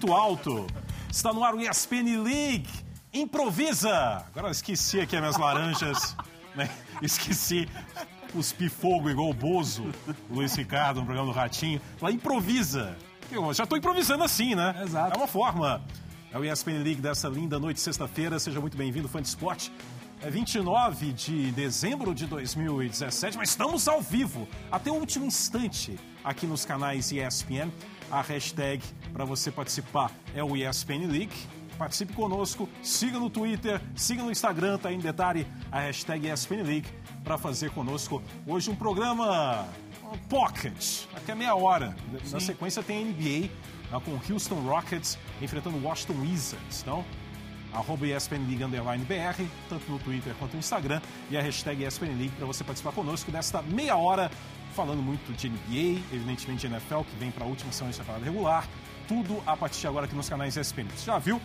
muito alto. Está no ar o ESPN League. Improvisa! Agora eu esqueci aqui as minhas laranjas. Né? Esqueci. Cuspi fogo igual o Bozo, o Luiz Ricardo, no programa do Ratinho. Lá improvisa. Eu já estou improvisando assim, né? Exato. É uma forma. É o ESPN League dessa linda noite de sexta-feira. Seja muito bem-vindo, fã de esporte. É 29 de dezembro de 2017, mas estamos ao vivo até o último instante aqui nos canais ESPN. A hashtag para você participar é o ESPN League. Participe conosco, siga no Twitter, siga no Instagram, tá aí em detalhe a hashtag ESPN League para fazer conosco hoje um programa pocket, até meia hora. Na sequência tem a NBA né, com Houston Rockets enfrentando o Washington Wizards. Então, arroba ESPN League Underline BR, tanto no Twitter quanto no Instagram, e a hashtag ESPN League para você participar conosco nesta meia hora, falando muito de NBA, evidentemente de NFL, que vem para a última semana de temporada regular, tudo a partir de agora aqui nos canais ESPN. Você já viu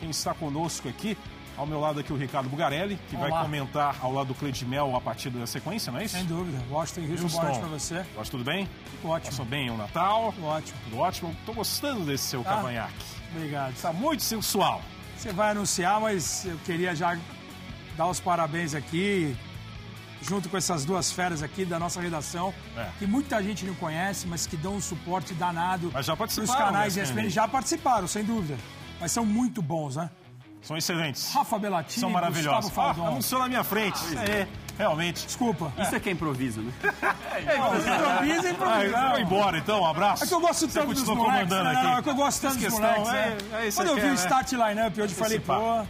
quem está conosco aqui? Ao meu lado aqui o Ricardo Bugarelli, que vai Olá. comentar ao lado do Cleide Mel a partir da sequência, não é isso? Sem dúvida. Washington Houston, boa noite pra você. Gosta tudo bem? Tudo ótimo. Passou bem o Natal? Tudo ótimo. Tudo ótimo? Tô gostando desse seu Tá. cavanhaque. Obrigado. Está muito sensual. Você vai anunciar, mas eu queria já dar os parabéns aqui, junto com essas duas feras aqui da nossa redação, É. que muita gente não conhece, mas que dão um suporte danado Mas já participaram, canais né, ESPN. Já participaram, sem dúvida. Mas são muito bons, né? São excelentes. Rafa Belatini, São maravilhosos. Gustavo Ah, Faldon. anunciou na minha frente. É, realmente. Desculpa. Isso é que é improviso, né? Improvisa, Ah, improvisa. vou embora então, um abraço. É que eu gosto Você tanto dos moleques. comandando Não, aqui. é que eu gosto tanto dos moleques. é- é. é isso Quando eu vi quer, o né? start line-up hoje, eu falei, Antecipar. pô,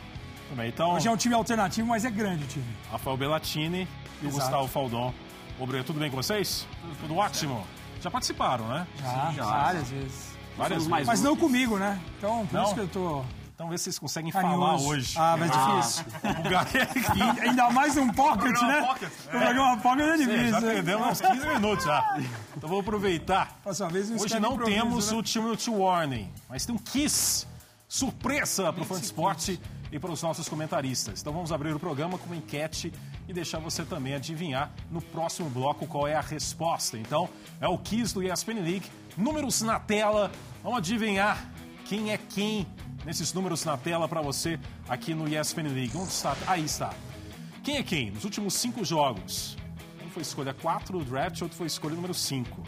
Tudo bem, então, hoje é um time alternativo, mas é grande o time. Rafael Bellatini e o. Gustavo Faldon. Obrigado, tudo bem com vocês? Tudo ótimo. Já participaram, né? Já, já. várias vezes. Várias mais Mas não comigo, né? Então, por Não? isso que eu tô Então vê se vocês conseguem carinhoso. falar hoje. Ah, mas difícil. O Bugarelli- E ainda mais um pocket, né? pocket, O programa pocket é difícil. já né? perdemos uns 15 minutos já. Então vou aproveitar. Próxima vez não Hoje não temos né? o time to Warning, mas tem um Kiss surpresa para o fã de esporte e para os nossos comentaristas. Então vamos abrir o programa com uma enquete e deixar você também adivinhar no próximo bloco qual é a resposta. Então é o Kiss do ESPN League, números na tela. Vamos adivinhar quem é quem nesses números na tela para você aqui no ESPN League. Onde está? Aí está. Quem é quem? Nos últimos cinco jogos. Um foi escolha 4 do draft, outro foi escolha número 5.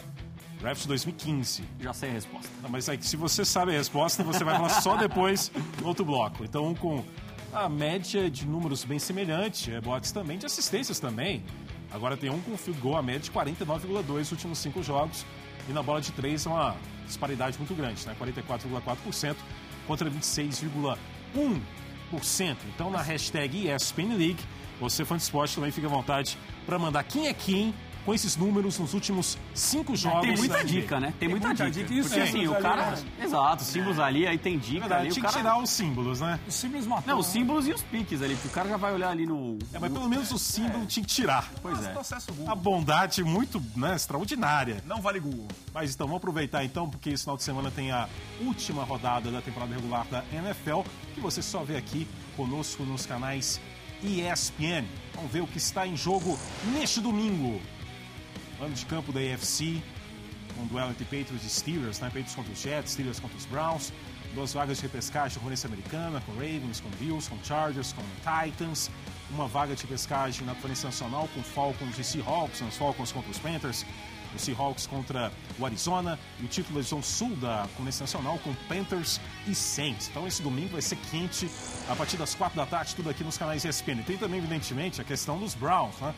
Draft 2015. Já sei a resposta. Não, mas é que se você sabe a resposta, você vai falar só depois no outro bloco. Então, um com a média de números bem semelhante, rebotes também, de assistências também. Agora tem um com field goal, a média de 49,2 nos últimos cinco jogos. E na bola de três é uma disparidade muito grande, né? 44,4% contra 26,1%. Então, na hashtag ESPN League, você, fã de esporte, também fica à vontade para mandar quem é quem com esses números nos últimos cinco jogos. Tem muita dica, né? Tem, muita, muita dica. dica. Os Porque assim, símbolos o cara. ali, Exato, os símbolos ali, aí tem dica É verdade, ali. O tinha que cara... tirar os símbolos, né? Os símbolos matou. Não, os né? símbolos e os piques ali, porque o cara já vai olhar ali no. É, mas pelo menos o símbolo tinha que tirar. Pois é. Processo Google. A bondade muito né, extraordinária. Não vale Google. Mas então, vamos aproveitar então, porque esse final de semana tem a última rodada da temporada regular da NFL, que você só vê aqui conosco nos canais ESPN. Vamos ver o que está em jogo neste domingo. Ano de campo da AFC, um duelo entre Patriots e Steelers, né? Patriots contra os Jets, Steelers contra os Browns. Duas vagas de repescagem, Conferência Americana, com Ravens, com Bills, com Chargers, com Titans. Uma vaga de repescagem na Conferência Nacional com Falcons e Seahawks, né? os Falcons contra os Panthers, os Seahawks contra o Arizona. E o título da divisão sul da Conferência Nacional com Panthers e Saints. Então esse domingo vai ser quente a partir das quatro da tarde, tudo aqui nos canais ESPN. Tem também, evidentemente, a questão dos Browns, né?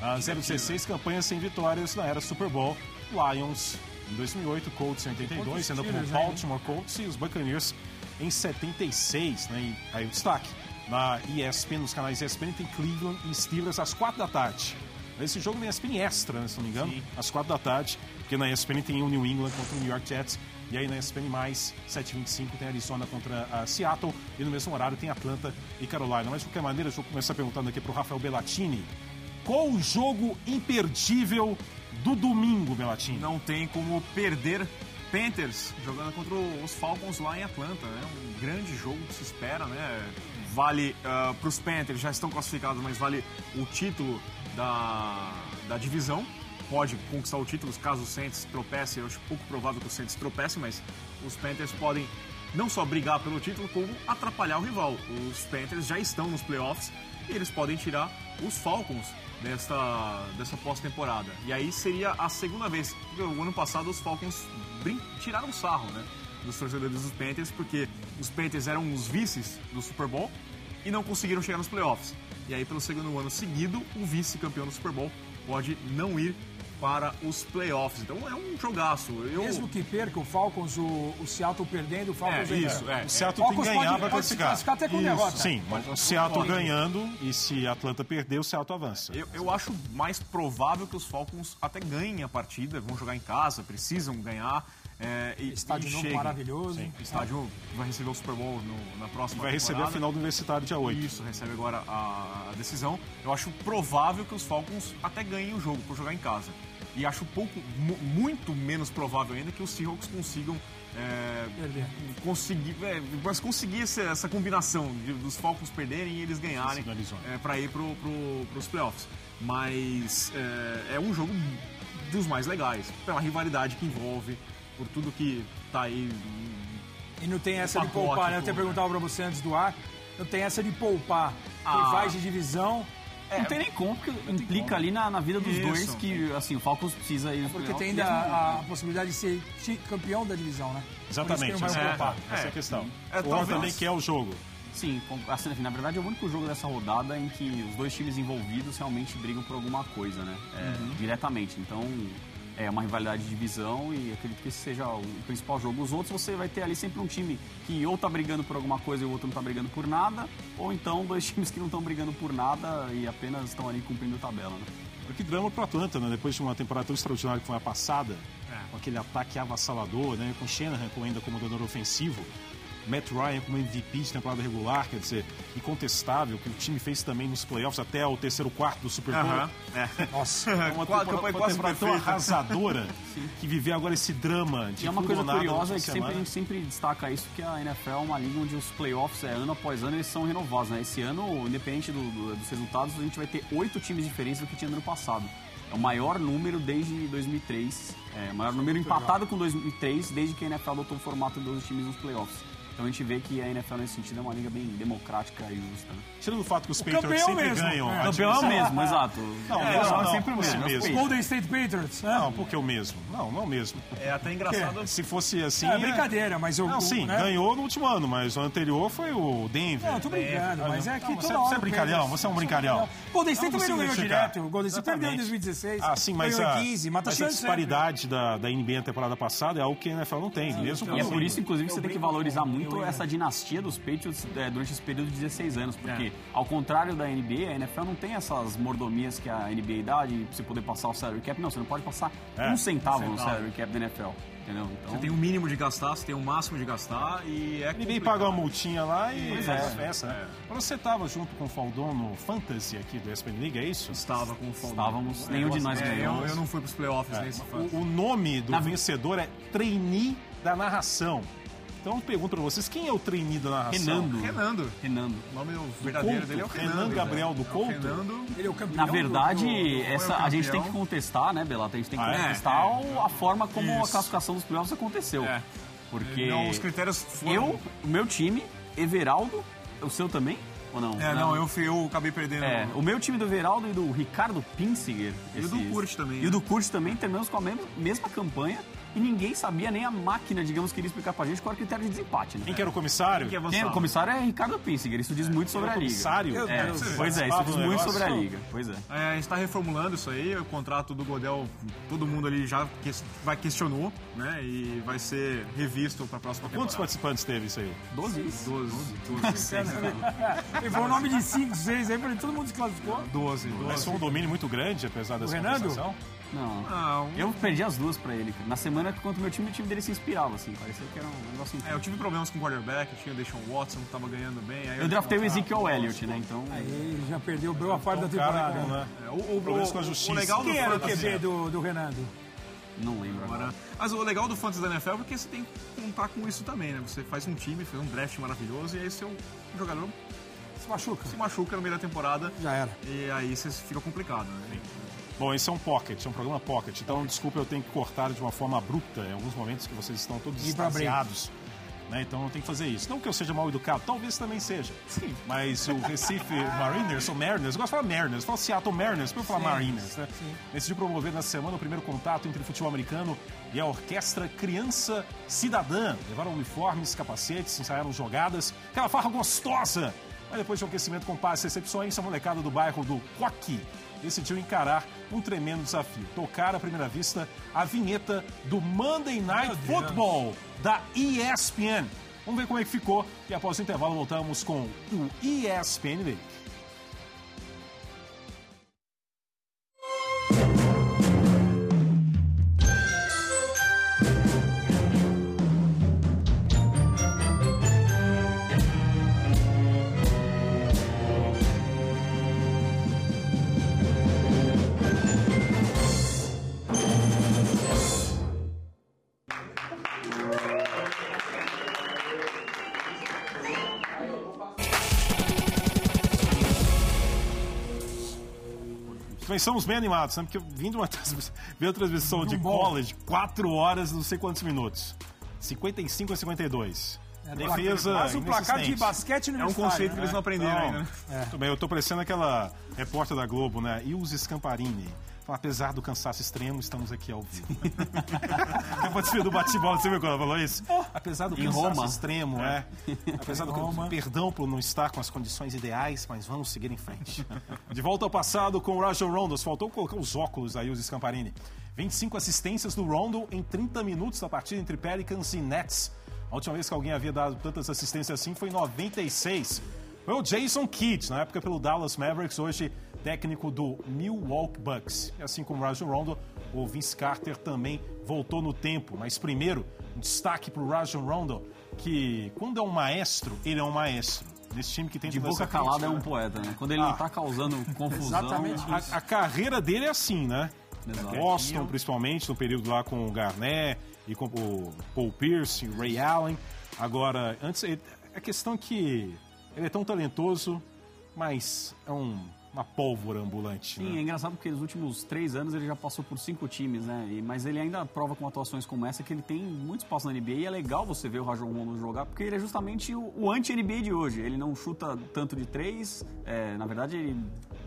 A 016 campanhas sem vitórias na era Super Bowl. Lions em 2008, Colts em 82, sendo Steelers, né? Baltimore Colts e os Buccaneers em 76. Né? E aí o destaque na ESPN, nos canais ESPN, tem Cleveland e Steelers às 4 da tarde. Esse jogo na ESPN extra, né, se não me engano, às 4 da tarde, porque na ESPN tem o New England contra o New York Jets. E aí na ESPN mais 7h25 tem Arizona contra a Seattle. E no mesmo horário tem Atlanta e Carolina. Mas de qualquer maneira, deixa eu começar perguntando aqui para o Rafael Bellatini. Qual o jogo imperdível do domingo, Bellatini? Não tem como perder Panthers jogando contra os Falcons lá em Atlanta. É um grande jogo que se espera, né? Vale para os Panthers, já estão classificados, mas vale o título da, da divisão. Pode conquistar o título caso o Saints tropece. Eu acho pouco provável que o Saints tropece, mas os Panthers podem não só brigar pelo título, como atrapalhar o rival. Os Panthers já estão nos playoffs e eles podem tirar os Falcons desta, dessa pós-temporada. E aí seria a segunda vez. O ano passado os Falcons tiraram sarro, né? Dos torcedores dos Panthers, porque os Panthers eram os vices do Super Bowl e não conseguiram chegar nos playoffs. E aí, pelo segundo ano seguido, o vice-campeão do Super Bowl pode não ir para os playoffs. Então é um jogaço. Eu... Mesmo que perca o Falcons, o, o Seattle perdendo, o É, Falcons ainda- isso, é. O Seattle tem que ganhar pode- para pode classificar. classificar até com derrota. Sim, mas o Seattle ganhando e se Atlanta perder, o Seattle avança. Eu, eu acho mais provável que os Falcons até ganhem a partida, vão jogar em casa, precisam ganhar. É, e, Estádio e novo cheguem. maravilhoso. O estádio vai receber o Super Bowl no- na próxima Vai receber a temporada. final do Universitário dia 8. Isso, recebe agora a, a decisão. Eu acho provável que os Falcons até ganhem o jogo por jogar em casa. E acho pouco, mu- muito menos provável ainda que os Seahawks consigam é, Perder. conseguir, é, mas conseguir essa, essa combinação de, dos Falcons perderem e eles ganharem Sim, Arizona. é, para ir pro, pro, pros playoffs. Mas é, é um jogo dos mais legais, pela rivalidade que envolve, por tudo que tá aí. E não tem essa de pacote poupar, né? Eu até perguntava pra você antes do ar. Não tem essa de poupar Ah. rivais de divisão, Não tem nem como, porque implica ali na, na vida dos Isso. dois que, assim, o Falcons precisa ir. porque tem ainda a, a possibilidade de ser campeão da divisão, né? Exatamente, Por isso que é, vai poupar. essa é É. a questão. É, o Or talvez- também quer o jogo. Sim, assim, na verdade é o único jogo dessa rodada em que os dois times envolvidos realmente brigam por alguma coisa, né? É, Diretamente. Então é uma rivalidade de divisão e acredito que esse seja o principal jogo. Os outros você vai ter ali sempre um time que ou tá brigando por alguma coisa e o outro não tá brigando por nada, ou então dois times que não estão brigando por nada e apenas estão ali cumprindo tabela, né? Que drama pro Atlanta, né? Depois de uma temporada tão extraordinária que foi a passada, com aquele ataque avassalador, né? Com Shanahan como ainda coordenador ofensivo, Matt Ryan como MVP de temporada regular, quer dizer, incontestável, que o time fez também nos playoffs até o terceiro quarto do Super Bowl. Aham, é. Nossa. É uma temporada, uma temporada tão arrasadora que viver agora esse drama de E é uma coisa curiosa é que sempre, a gente sempre destaca isso, que a NFL é uma liga onde os playoffs, é, ano após ano, eles são renovados. Né? Esse ano, independente do- do- dos resultados, a gente vai ter oito times diferentes do que tinha no ano passado. É o maior número desde 2003, é, o maior número empatado com 2003, desde que a NFL adotou o formato de 12 times nos playoffs. Então a gente vê que a NFL nesse sentido é uma liga bem democrática e justa. Né? Tirando o fato que os campeão Patriots sempre mesmo. ganham. É. a Campeão é o mesmo, exato. Não, é, não, não, não, sempre o mesmo. é mesmo. Golden State Patriots, né? Não, porque o mesmo. Não, não o mesmo. É até engraçado. Se fosse assim. É brincadeira, mas eu. Não, sim, né? ganhou no último ano, mas o anterior foi o Denver. Não, tô brincando, mas é que Não, toda você- hora você é o brincalhão, você é um brincalhão. Golden State também não ganhou direto. O Golden State perdeu em Exatamente. 2016. Ah, sim, mas ganhou a, em 15, mas tá mas a sempre. disparidade da, da NBA na temporada passada é algo que a NFL não tem, mesmo E é por isso, inclusive, que você tem que valorizar muito eu ia- essa dinastia dos Patriots é, durante esse período de 16 anos. Porque, ao contrário da NBA, a NFL não tem essas mordomias que a NBA dá de você poder passar o salary cap. Não, você não pode passar É, um centavo um no centavo. salary cap da NFL. Entendeu? Então, Você tem o mínimo de gastar, você tem o máximo de gastar e é complicado. paga uma multinha lá e Pois é. a festa. né? Mas você estava junto com o Faldon no Fantasy aqui do ESPN League, é isso? Estava com o Faldão. estávamos, nenhum de nós É, ganhou. eu, eu não fui pros playoffs nesse fã. O, o nome do Na- vencedor é Trainee da Narração. Então eu pergunto pra vocês, quem é o trainee da narração? Renando. Renando. Renando. O nome verdadeiro Couto? dele é o Renan Renando. Gabriel do É o Couto? Renando. Ele é o campeão. Na do- verdade, do- essa, foi o a gente tem que contestar, né, Belata? A gente tem que Ah, é? contestar o- a forma como a Isso. classificação dos playoffs aconteceu. É. Porque Não, os critérios foram... eu, o meu time, Everaldo, o seu também? Ou não? É, não, eu, fui- eu acabei perdendo. É, o meu time do Everaldo e do Ricardo Pinsiger. E o do Kurt também, E o né? do Kurt também, terminamos com a mesma, mesma campanha e ninguém sabia, nem a máquina, digamos, queria explicar pra gente qual era o critério de desempate, né? Quem que era o comissário? Quem que Quem é o comissário é Ricardo Pinsiger, isso diz muito sobre Era a liga. comissário? É, pois é, isso diz muito sobre a liga. Pois é. É, a gente está reformulando isso aí, o contrato do Godel, todo mundo ali já que- vai questionou, né? E vai ser revisto para a próxima Quantos temporada. participantes teve isso aí? 12. 12, 12, Ele falou o nome de 5, 6 aí, todo mundo desclassificou. 12, Mas 12. foi um domínio muito grande, apesar dessa Renando? Não. Não, Eu perdi as duas pra ele, cara. Na semana que contra o meu time, o time dele se inspirava, assim. Parecia que era um negócio é, incrível. eu tive problemas com o quarterback, eu tinha o Deshaun Watson, que tava ganhando bem. Aí Eu draftei o Ezekiel Elliott, né? Então. Aí ele já perdeu boa parte da cara temporada. com, né? É, o, o, o- com a o justiça. legal do Quem era o QB do, do Renando? Não lembro agora. Agora, Mas o legal do Fantasy da NFL é porque você tem que contar com isso também, né? Você faz um time, faz um draft maravilhoso e aí seu jogador Se machuca. se machuca no meio da temporada Já era. e aí você fica complicado, né? Bom, esse é um pocket, é um programa pocket. Então, desculpa, eu tenho que cortar de uma forma abrupta em alguns momentos que vocês estão todos extasiados Né? Então não tem que fazer isso. Não que eu seja mal educado, talvez também seja. Sim. Mas o Recife Mariners, ou Mariners, eu gosto de falar Mariners, eu falo Seattle Mariners, para eu falar Mariners. Né? Decidiu promover na semana o primeiro contato entre o futebol americano e a orquestra Criança Cidadã. Levaram uniformes, capacetes, ensaiaram jogadas, aquela farra gostosa. Mas depois de um aquecimento com passes e recepções, a molecada do bairro do Coqui decidiu encarar um tremendo desafio. Tocar à primeira vista a vinheta do Monday Night Football da ESPN. Vamos ver como é que ficou e após o intervalo voltamos com o ESPN League. Somos bem animados, né? Porque vindo uma transmissão, uma transmissão de college, 4 horas, não sei quantos minutos. 55 a 52. É, Defesa. Quase um placar de basquete no É um conceito que eles não aprenderam ainda. né? Muito bem, eu tô parecendo aquela repórter da Globo, né? Ilse Scamparini. Fala, Apesar do cansaço extremo, estamos aqui ao vivo. eu participei do bate-bola, você viu quando ela falou isso? Apesar do Em cansaço Roma. extremo, é. Apesar do Roma. perdão por não estar com as condições ideais, mas vamos seguir em frente. De volta ao passado com o Rajon Rondo. Faltou colocar os óculos da Ilse Scamparini. 25 assistências do Rondo em 30 minutos da partida entre Pelicans e Nets. A última vez que alguém havia dado tantas assistências assim foi em 96. Foi o Jason Kidd, na época pelo Dallas Mavericks, hoje técnico do Milwaukee Bucks. E assim como o Rajon Rondo, o Vince Carter também voltou no tempo. Mas primeiro, um destaque para o Rajon Rondo, que quando é um maestro, ele é um maestro. Nesse time que tem De boca calada é um né? poeta, né? Quando ele não tá causando confusão. Exatamente A, a carreira dele é assim, né? Exato. Boston, principalmente, no período lá com o Garnett e com o Paul Pierce, o Ray Allen. Agora, antes, a questão é que ele é tão talentoso, mas é um- uma pólvora ambulante. Sim, né? é engraçado porque nos últimos três anos ele já passou por cinco times, né? E- mas ele ainda prova com atuações como essa que ele tem muito espaço na NBA e é legal você ver o Rajon Rondo jogar porque ele é justamente o, o anti-NBA de hoje. Ele não chuta tanto de três, é, na verdade ele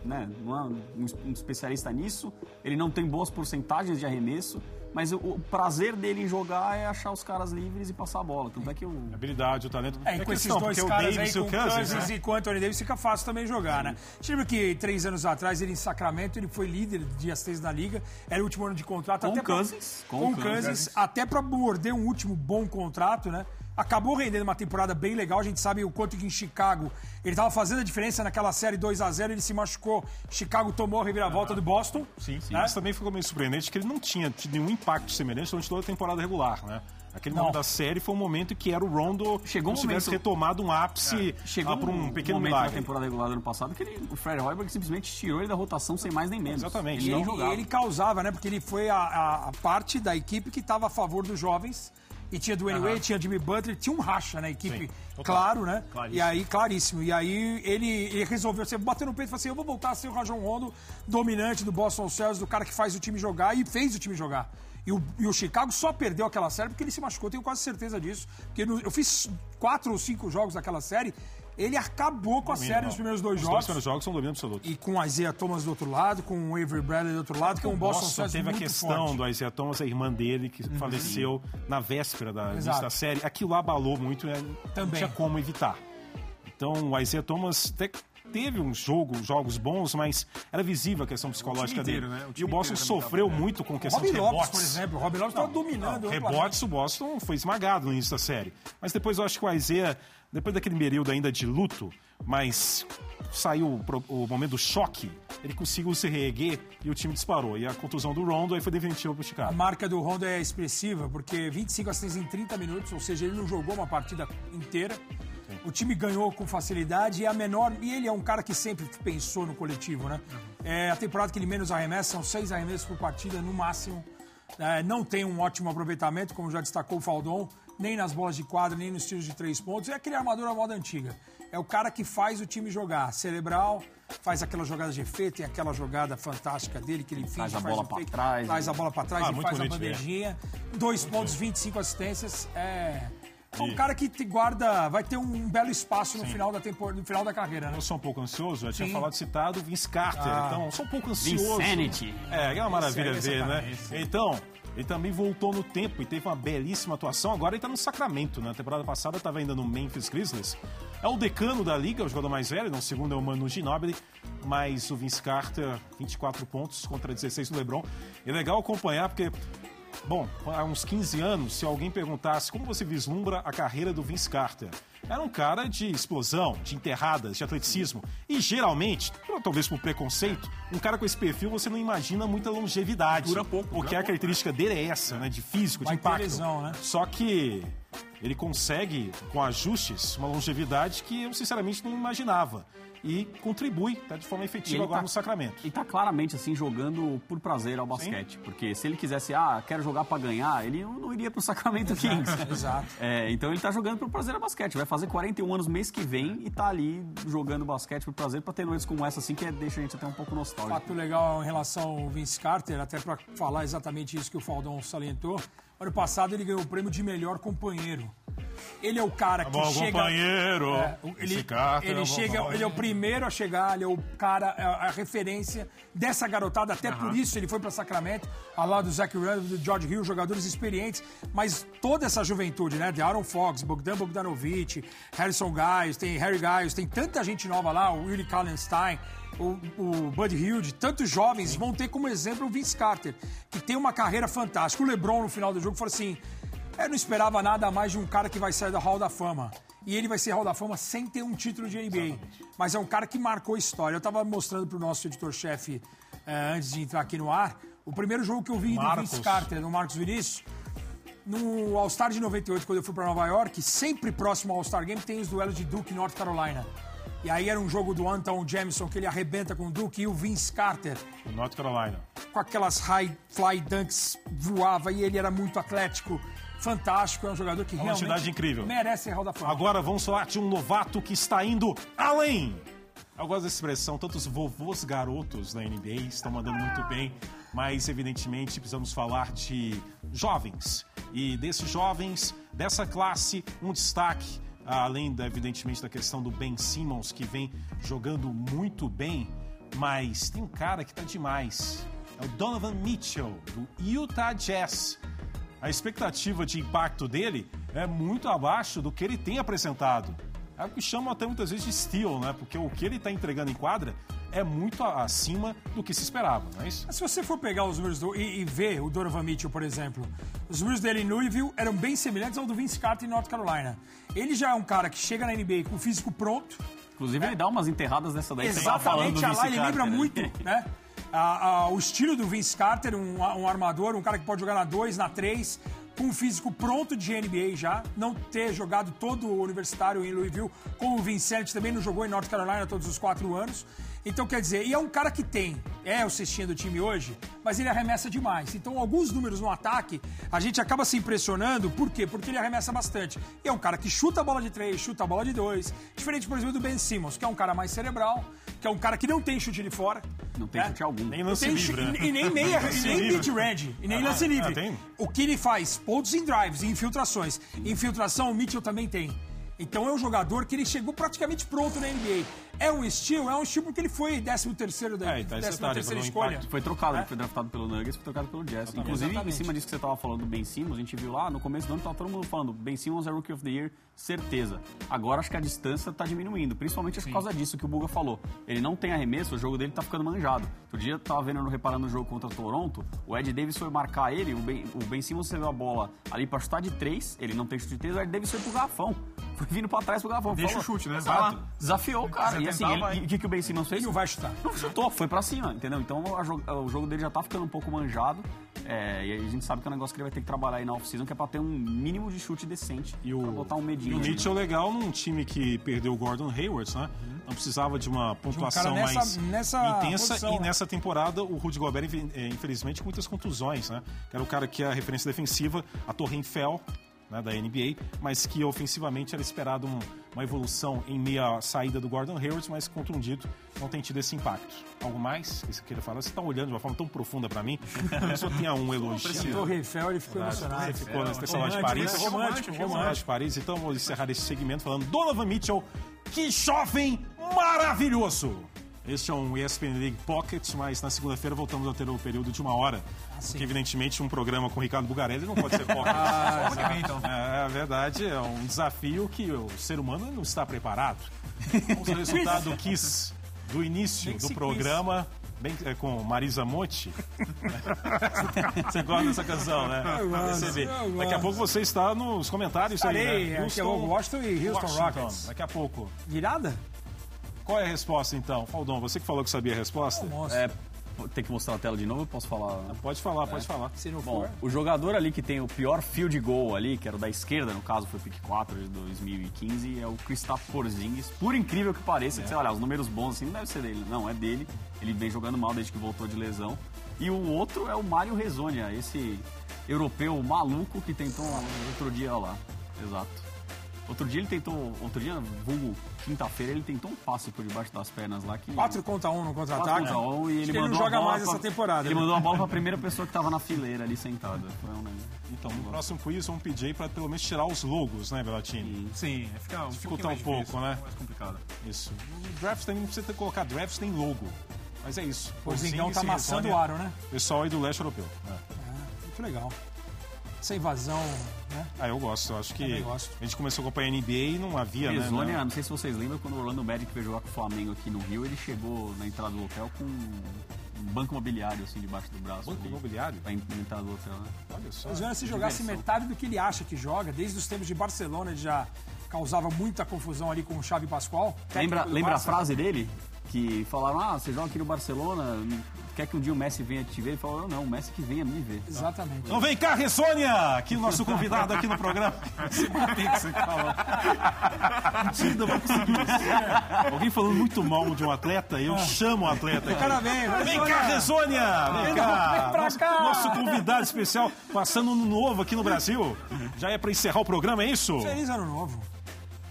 né, não é um, um especialista nisso, ele não tem boas porcentagens de arremesso, mas o, o prazer dele em jogar é achar os caras livres e passar a bola. Tanto é que o, A habilidade, o talento. É, e a com esses questão, dois porque caras o Davis aí, e com o Cousins, Cousins né? e com o Anthony Davis, fica fácil também jogar, né? Você lembra que três anos atrás, ele em Sacramento, ele foi líder de assistência da liga, era o último ano de contrato. Com até o pra- Cousins, Com, com o Cousins, Cousins. até pra morder um último bom contrato, né? Acabou rendendo uma temporada bem legal, a gente sabe o quanto que em Chicago ele tava fazendo a diferença naquela série 2 a 0 ele se machucou, Chicago tomou a reviravolta do Boston. Sim, sim. né? Mas também ficou meio surpreendente que ele não tinha tido nenhum impacto semelhante durante toda a temporada regular, né? Aquele Não. momento da série foi um momento que era o Rondo Chegou um se tivesse momento- retomado um ápice chegou lá para um pequeno momento da milagre. temporada regular do ano passado que ele, o Fred Hoiberg simplesmente tirou ele da rotação sem mais nem menos. Exatamente. Ele jogava. E ele causava, né? Porque ele foi a, a- a parte da equipe que estava a favor dos jovens. E tinha Dwayne Wade, tinha Jimmy Butler, tinha um racha na equipe, Sim, claro, né? Claríssimo. E aí, claríssimo. E aí ele, ele resolveu, você bateu no peito e falou assim: eu vou voltar a ser o Rajon Rondo, dominante do Boston Celtics, do cara que faz o time jogar e fez o time jogar. E o, e o Chicago só perdeu aquela série porque ele se machucou, tenho quase certeza disso. Porque no- eu fiz quatro ou cinco jogos daquela série, ele acabou com a série nos primeiros dois Os jogos. dois primeiros jogos são domínio absoluto. E com o Isaiah Thomas do outro lado, com o Avery Bradley do outro lado, que é um Boston Nossa, Celtics teve a questão forte. Uhum. do Isaiah Thomas, a irmã dele, que faleceu na véspera da, da série. Aquilo abalou muito, né? não Também. tinha como evitar. Então, o Isaiah Thomas até teve um jogo, jogos bons, mas era visível a questão psicológica inteiro, dele. né? O e o Boston sofreu muito com questão de Lopes, rebotes. por exemplo. O Robin Lopes estava dominando. Não, rebotes, o Boston foi esmagado no início da série. Mas depois eu acho que o Isaiah, depois daquele período ainda de luto, mas saiu o o momento do choque, ele conseguiu se reerguer e o time disparou. E a contusão do Rondo aí foi definitiva pro A Chicago. marca do Rondo é expressiva, porque 25 assistências em 30 minutos, ou seja, ele não jogou uma partida inteira. O time ganhou com facilidade e a menor. E ele é um cara que sempre pensou no coletivo, né? É, a temporada que ele menos arremessa são seis arremessos por partida no máximo. É, não tem um ótimo aproveitamento, como já destacou o Faldon, nem nas bolas de quadra, nem nos tiros de três pontos. É aquele armador à moda antiga. É o cara que faz o time jogar. Cerebral, faz aquela jogada de efeito, tem aquela jogada fantástica dele que ele finge, Traz a faz bola fake, trás. Traz a bola pra trás Ah, e muito faz a bonito bandejinha. Dois pontos, 25 assistências. É, É um cara que te guarda, vai ter um belo espaço no final da temporada, no final da carreira, né? Eu sou um pouco ansioso, já tinha Sim. falado citado o Vince Carter, Ah. então sou um pouco ansioso. Vinsanity. É, é uma maravilha ver, né? Então, ele também voltou no tempo e teve uma belíssima atuação. Agora ele tá no Sacramento, né? Na temporada passada estava ainda no Memphis Grizzlies. É o decano da liga, o jogador mais velho, não, o segundo é o Manu Ginobili, mas o Vince Carter, 24 pontos contra 16 do LeBron. É legal acompanhar porque Bom, há uns 15 anos, se alguém perguntasse como você vislumbra a carreira do Vince Carter, era um cara de explosão, de enterradas, de atleticismo. E geralmente, talvez por preconceito, um cara com esse perfil você não imagina muita longevidade. Dura pouco, Porque dura a característica dele é essa, né? De físico, Vai de ter impacto. lesão, né? Só que ele consegue, com ajustes, uma longevidade que eu sinceramente não imaginava. E contribui tá, de forma efetiva agora tá- no Sacramento. E tá claramente assim jogando por prazer ao basquete, porque se ele quisesse, ah, quero jogar pra ganhar, ele não, iria pro Sacramento Kings. Exato. É, então ele tá jogando por prazer ao basquete. Vai fazer 41 anos mês que vem e tá ali jogando basquete por prazer pra ter noites como essa assim que é- deixa a gente até um pouco nostálgico. Fato legal em relação ao Vince Carter, até para falar exatamente isso que o Faldão salientou. Ano passado ele ganhou o prêmio de melhor companheiro. Ele é o cara que bom chega. companheiro. É, o- ele Carter é ele bom chega, companheiro. ele é o primeiro a chegar, ele é o cara, é a, a referência dessa garotada. Até por isso ele foi para Sacramento, ao lado do Zach Randolph, do George Hill, jogadores experientes. Mas toda essa juventude, né? De Aaron Fox, Bogdan Bogdanovic, Harrison Giles, tem Harry Giles, tem tanta gente nova lá, o Willie Kallenstein o, o Bud Hilde, tantos jovens vão ter como exemplo o Vince Carter, que tem uma carreira fantástica. O LeBron, no final do jogo, falou assim: eu não esperava nada mais de um cara que vai sair da Hall da Fama. E ele vai ser Hall da Fama sem ter um título de NBA. Mas é um cara que marcou história. Eu estava mostrando para o nosso editor-chefe, eh, antes de entrar aqui no ar, o primeiro jogo que eu vi do Marcos. Vince Carter, no Marcos Vinícius. No All-Star de 98, quando eu fui para Nova York, sempre próximo ao All-Star Game tem os duelos de Duke e North Carolina. E aí era um jogo do Anton Jameson que ele arrebenta com o Duke e o Vince Carter O North Carolina. com aquelas high fly dunks voava e ele era muito atlético, fantástico, é um jogador que Uma realmente incrível. merece Hall da Fama. Agora vamos falar de um novato que está indo além. Eu gosto dessa expressão, tantos vovôs garotos da NBA estão mandando muito bem, mas evidentemente precisamos falar de jovens. E desses jovens, dessa classe, um destaque, além, da, evidentemente, da questão do Ben Simmons, que vem jogando muito bem, mas tem um cara que está demais. É o Donovan Mitchell, do Utah Jazz. A expectativa de impacto dele é muito abaixo do que ele tem apresentado. É o que chamam até muitas vezes de steal, né? Porque o que ele está entregando em quadra é muito acima do que se esperava, não é isso? Mas se você for pegar os números do, e, e ver o Donovan Mitchell, por exemplo, os números dele em Louisville eram bem semelhantes ao do Vince Carter em North Carolina. Ele já é um cara que chega na NBA com o físico pronto, Inclusive, ele dá umas enterradas dessa daí do Exatamente, a lá ele lembra muito, né? A- a- o estilo do Vince Carter, um, um armador, um cara que pode jogar na 2, na 3, com um físico pronto de NBA já, não ter jogado todo o universitário em Louisville, como o Vincent também não jogou em North Carolina todos os quatro anos. Então, quer dizer, e é um cara que tem, é o cestinha do time hoje, mas ele arremessa demais. Então, alguns números no ataque, a gente acaba se impressionando, por quê? Porque ele arremessa bastante. E é um cara que chuta a bola de três, chuta a bola de dois. Diferente, por exemplo, do Ben Simmons, que é um cara mais cerebral, que é um cara que não tem chute de fora. Não tem né? chute algum. Nem Não lance tem livre, chu- né? E nem meia, e nem livre. mid-range, e nem Ah, lance livre. ah, tem? O que ele faz? Pontos em drives, em infiltrações. Infiltração, o Mitchell também tem. Então é um jogador que ele chegou praticamente pronto na NBA. É um estilo, é um estilo porque ele foi 13 terceiro da É, então esse 13 detalhe, terceira escolha. impacto. Foi trocado, ele foi draftado pelo Nuggets, foi trocado pelo Jazz. Inclusive, Exatamente. em cima disso que você tava falando do Ben Simmons, a gente viu lá, no começo do ano tava todo mundo falando, Ben Simmons é Rookie of the Year, certeza. Agora acho que a distância tá diminuindo, principalmente por causa disso que o Buga falou. Ele não tem arremesso, o jogo dele tá ficando manjado. Outro dia eu tava vendo, reparando no jogo contra o Toronto, o Ed Davis foi marcar ele, o Ben, o ben Simmons recebeu a bola ali pra chutar de três, ele não tem chute de três, o Ed Davis foi pro garrafão. Foi vindo pra trás pro garrafão. Deixa Falou- o chute, né? Exato. Desafiou o cara. E assim, ele- vai. e o que, que o Ben Simmons fez? Ele não vai chutar. Não chutou, foi pra cima, entendeu? Então a o jogo dele já tá ficando um pouco manjado. é, e aí a gente sabe que é um negócio que ele vai ter que trabalhar aí na off-season, que é pra ter um mínimo de chute decente. E o, pra botar um e medinho. o ali, Mitchell legal num time que perdeu o Gordon Hayward, né? Não precisava de uma pontuação nessa- mais nessa intensa. posição, e né? nessa temporada, o Rudy Gobert, eh, infelizmente, com muitas contusões, né? Que era o cara que é a referência defensiva, a Torre Eiffel. Né, da NBA, mas que ofensivamente era esperado um, uma evolução em meio à saída do Gordon Hayward, mas contundido não tem tido esse impacto. Algo mais que você queira falar? Você está olhando de uma forma tão profunda para mim, eu só tinha um elogio. Torre Eiffel, ele ficou emocionado. Você ficou nesse salão de Paris. Romântico, romântico, Salão romântico. de Paris, então vou encerrar esse segmento falando Donovan Mitchell, que jovem maravilhoso! Este é um ESPN League Pocket, mas na segunda-feira voltamos a ter o período de uma hora. sim. porque, evidentemente, um programa com o Ricardo Bugarelli não pode ser pocket. Vem, então. É, a verdade é um desafio que o ser humano não está preparado. Vamos ao resultado do Kiss do início do programa. Bem, é, com Marisa Monte. você gosta dessa canção, né? Eu gosto, eu Daqui a pouco você está nos comentários aí, Estarei, né? é, que eu gosto e Houston Washington. Rockets. Daqui a pouco. Virada? Qual é a resposta, então? Faldão, você que falou que sabia a resposta? Nossa. É, tem que mostrar a tela de novo, eu posso falar? Pode falar, pode falar. Se não Bom, for. o jogador ali que tem o pior field goal ali, que era o da esquerda, no caso foi o pick 4 de 2015, é o Kristaps Porzingis. Por incrível que pareça, que você olha, os números bons assim, não deve ser dele. Não, é dele. Ele vem jogando mal desde que voltou de lesão. E o outro é o Mário Rezonia, esse europeu maluco que tentou outro dia, olha lá. Exato. Outro dia ele tentou, outro dia, vulgo quinta-feira, ele tentou um passe por debaixo das pernas lá que 4 contra 1 no Quatro contra-ataque. contra um, e ele, ele mandou não a joga bola mais pra- essa temporada. Ele né? mandou a bola pra primeira pessoa que tava na fileira ali sentada. Foi um negócio. Então, no próximo quiz, vamos pedir aí pra pelo menos tirar os logos, né, Belatini? Sim, fica um Dificultar um pouco, difícil, né? Mais complicado. Isso. O draft também não precisa ter, colocar draft nem logo. Mas é isso. O Zingão tá amassando o aro, né? Pessoal aí do leste europeu. É. É, muito legal. Essa invasão, né? Ah, eu gosto. Eu acho que gosto. a gente começou a acompanhar a NBA e não havia, né? Rezonia, não. não sei se vocês lembram, quando o Orlando Magic veio jogar com o Flamengo aqui no Rio, ele chegou na entrada do hotel com um banco imobiliário assim debaixo do braço. Banco ali, imobiliário? Pra en- entrar do hotel, né? Olha só. O Zona, se jogasse diversão. metade do que ele acha que joga, desde os tempos de Barcelona, ele já causava muita confusão ali com o Xavi Pascoal. Lembra, lembra a frase dele? Que falaram, ah, você joga aqui no Barcelona, quer que um dia o Messi venha te ver? Ele falou, não, o Messi que venha me ver. Exatamente. Então vem cá, Ressônia! Aqui o nosso convidado aqui no programa. Que você falou. Mentira, não vou conseguir isso. Alguém falando muito mal de um atleta, eu chamo o atleta. aqui. Cara, vem, Vem cá, Ressônia! Vem cá! Vem pra nosso, cá! nosso convidado especial, passando um novo aqui no Brasil. Já é pra encerrar o programa, é isso? Feliz ano novo.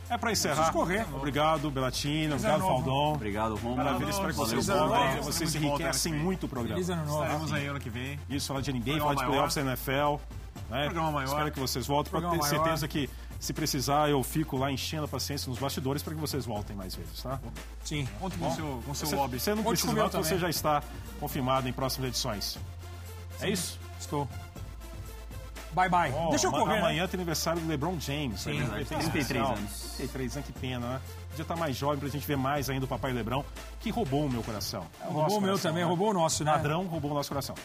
É pra encerrar. Correr. Obrigado, Belatino. Obrigado. Faldão. Obrigado, Romulo. Maravilha, espero que vocês voltem. Vocês enriquecem vem. muito o programa. Feliz ano novo. Estaremos aí ano que vem. Isso, falar de Programa falar de playoffs da NFL. Né? Programa maior. Espero que vocês voltem. Pode ter certeza que, se precisar, eu fico lá enchendo a paciência nos bastidores para que vocês voltem mais vezes, tá? Sim. Conte com o seu, com seu Você, hobby. você não Conte precisa, não, você já está confirmado em próximas edições. É isso? Estou. Bye, bye. Ó, Deixa eu correr. né? Amanhã tem aniversário do LeBron James. Sim, né? Tem 33 especial. anos. 33 anos, que pena, né? Podia estar mais jovem pra gente ver mais ainda o Papai Lebrão, que roubou o meu coração. É o Roubou o meu coração, também, né? roubou o nosso, né? Ladrão roubou o nosso coração.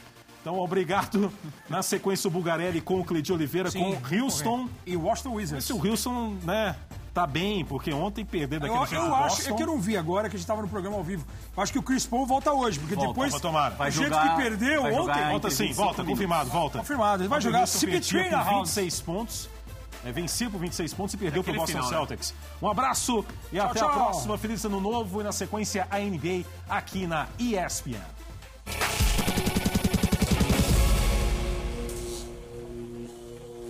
Então, obrigado. Na sequência, o Bugarelli com o Cleide Oliveira, Sim, com Houston. E Washington Wizards. Se o Wilson, né, tá bem, porque ontem perder daquele Eu, jeito eu acho, Boston, é que eu não vi agora que a gente tava no programa ao vivo. Eu acho que o Chris Paul volta hoje, porque Volta, depois. volta, tomara. Vai o jeito jogar- que perdeu vai jogar ontem. em Volta sim, 25 volta, minutos. confirmado, volta. Confirmado, ele vai jogar CP3 por na house. 26 pontos. É, venceu por 26 pontos e perdeu para o Boston final, né? Celtics. Um abraço e até a tchau. próxima. Feliz ano novo e na sequência a NBA aqui na ESPN.